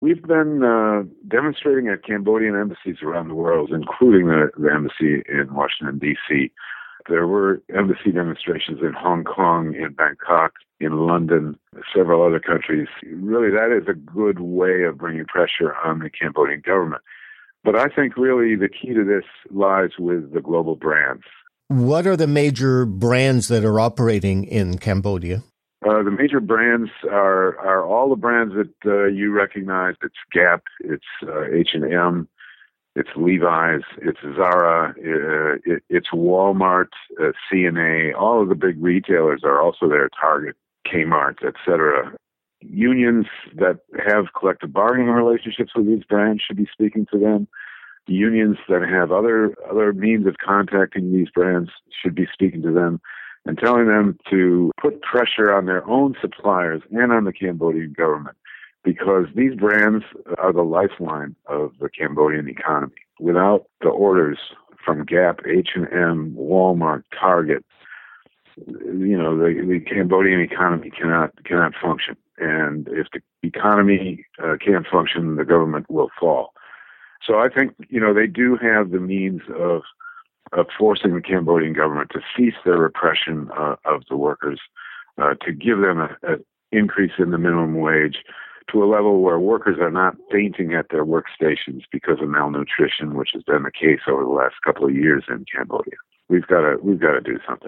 We've been uh, demonstrating at Cambodian embassies around the world, including the, the embassy in Washington, D.C. There were embassy demonstrations in Hong Kong, in Bangkok, in London, several other countries. Really, that is a good way of bringing pressure on the Cambodian government. But I think really the key to this lies with the global brands. What are the major brands that are operating in Cambodia? Uh, the major brands are are all the brands that uh, you recognize. It's Gap, it's uh, H and M, it's Levi's, it's Zara, uh, it, it's Walmart, C&A. All of the big retailers are also there. Target, Kmart, etc. Unions that have collective bargaining relationships with these brands should be speaking to them. Unions that have other other means of contacting these brands should be speaking to them and telling them to put pressure on their own suppliers and on the Cambodian government because these brands are the lifeline of the Cambodian economy. Without the orders from Gap, H&M, Walmart, Target, you know, the, the Cambodian economy cannot cannot function. And if the economy uh, can't function, the government will fall. So I think you know they do have the means of of forcing the Cambodian government to cease their repression uh, of the workers, uh, to give them an increase in the minimum wage to a level where workers are not fainting at their workstations because of malnutrition, which has been the case over the last couple of years in Cambodia. We've got to we've got to do something.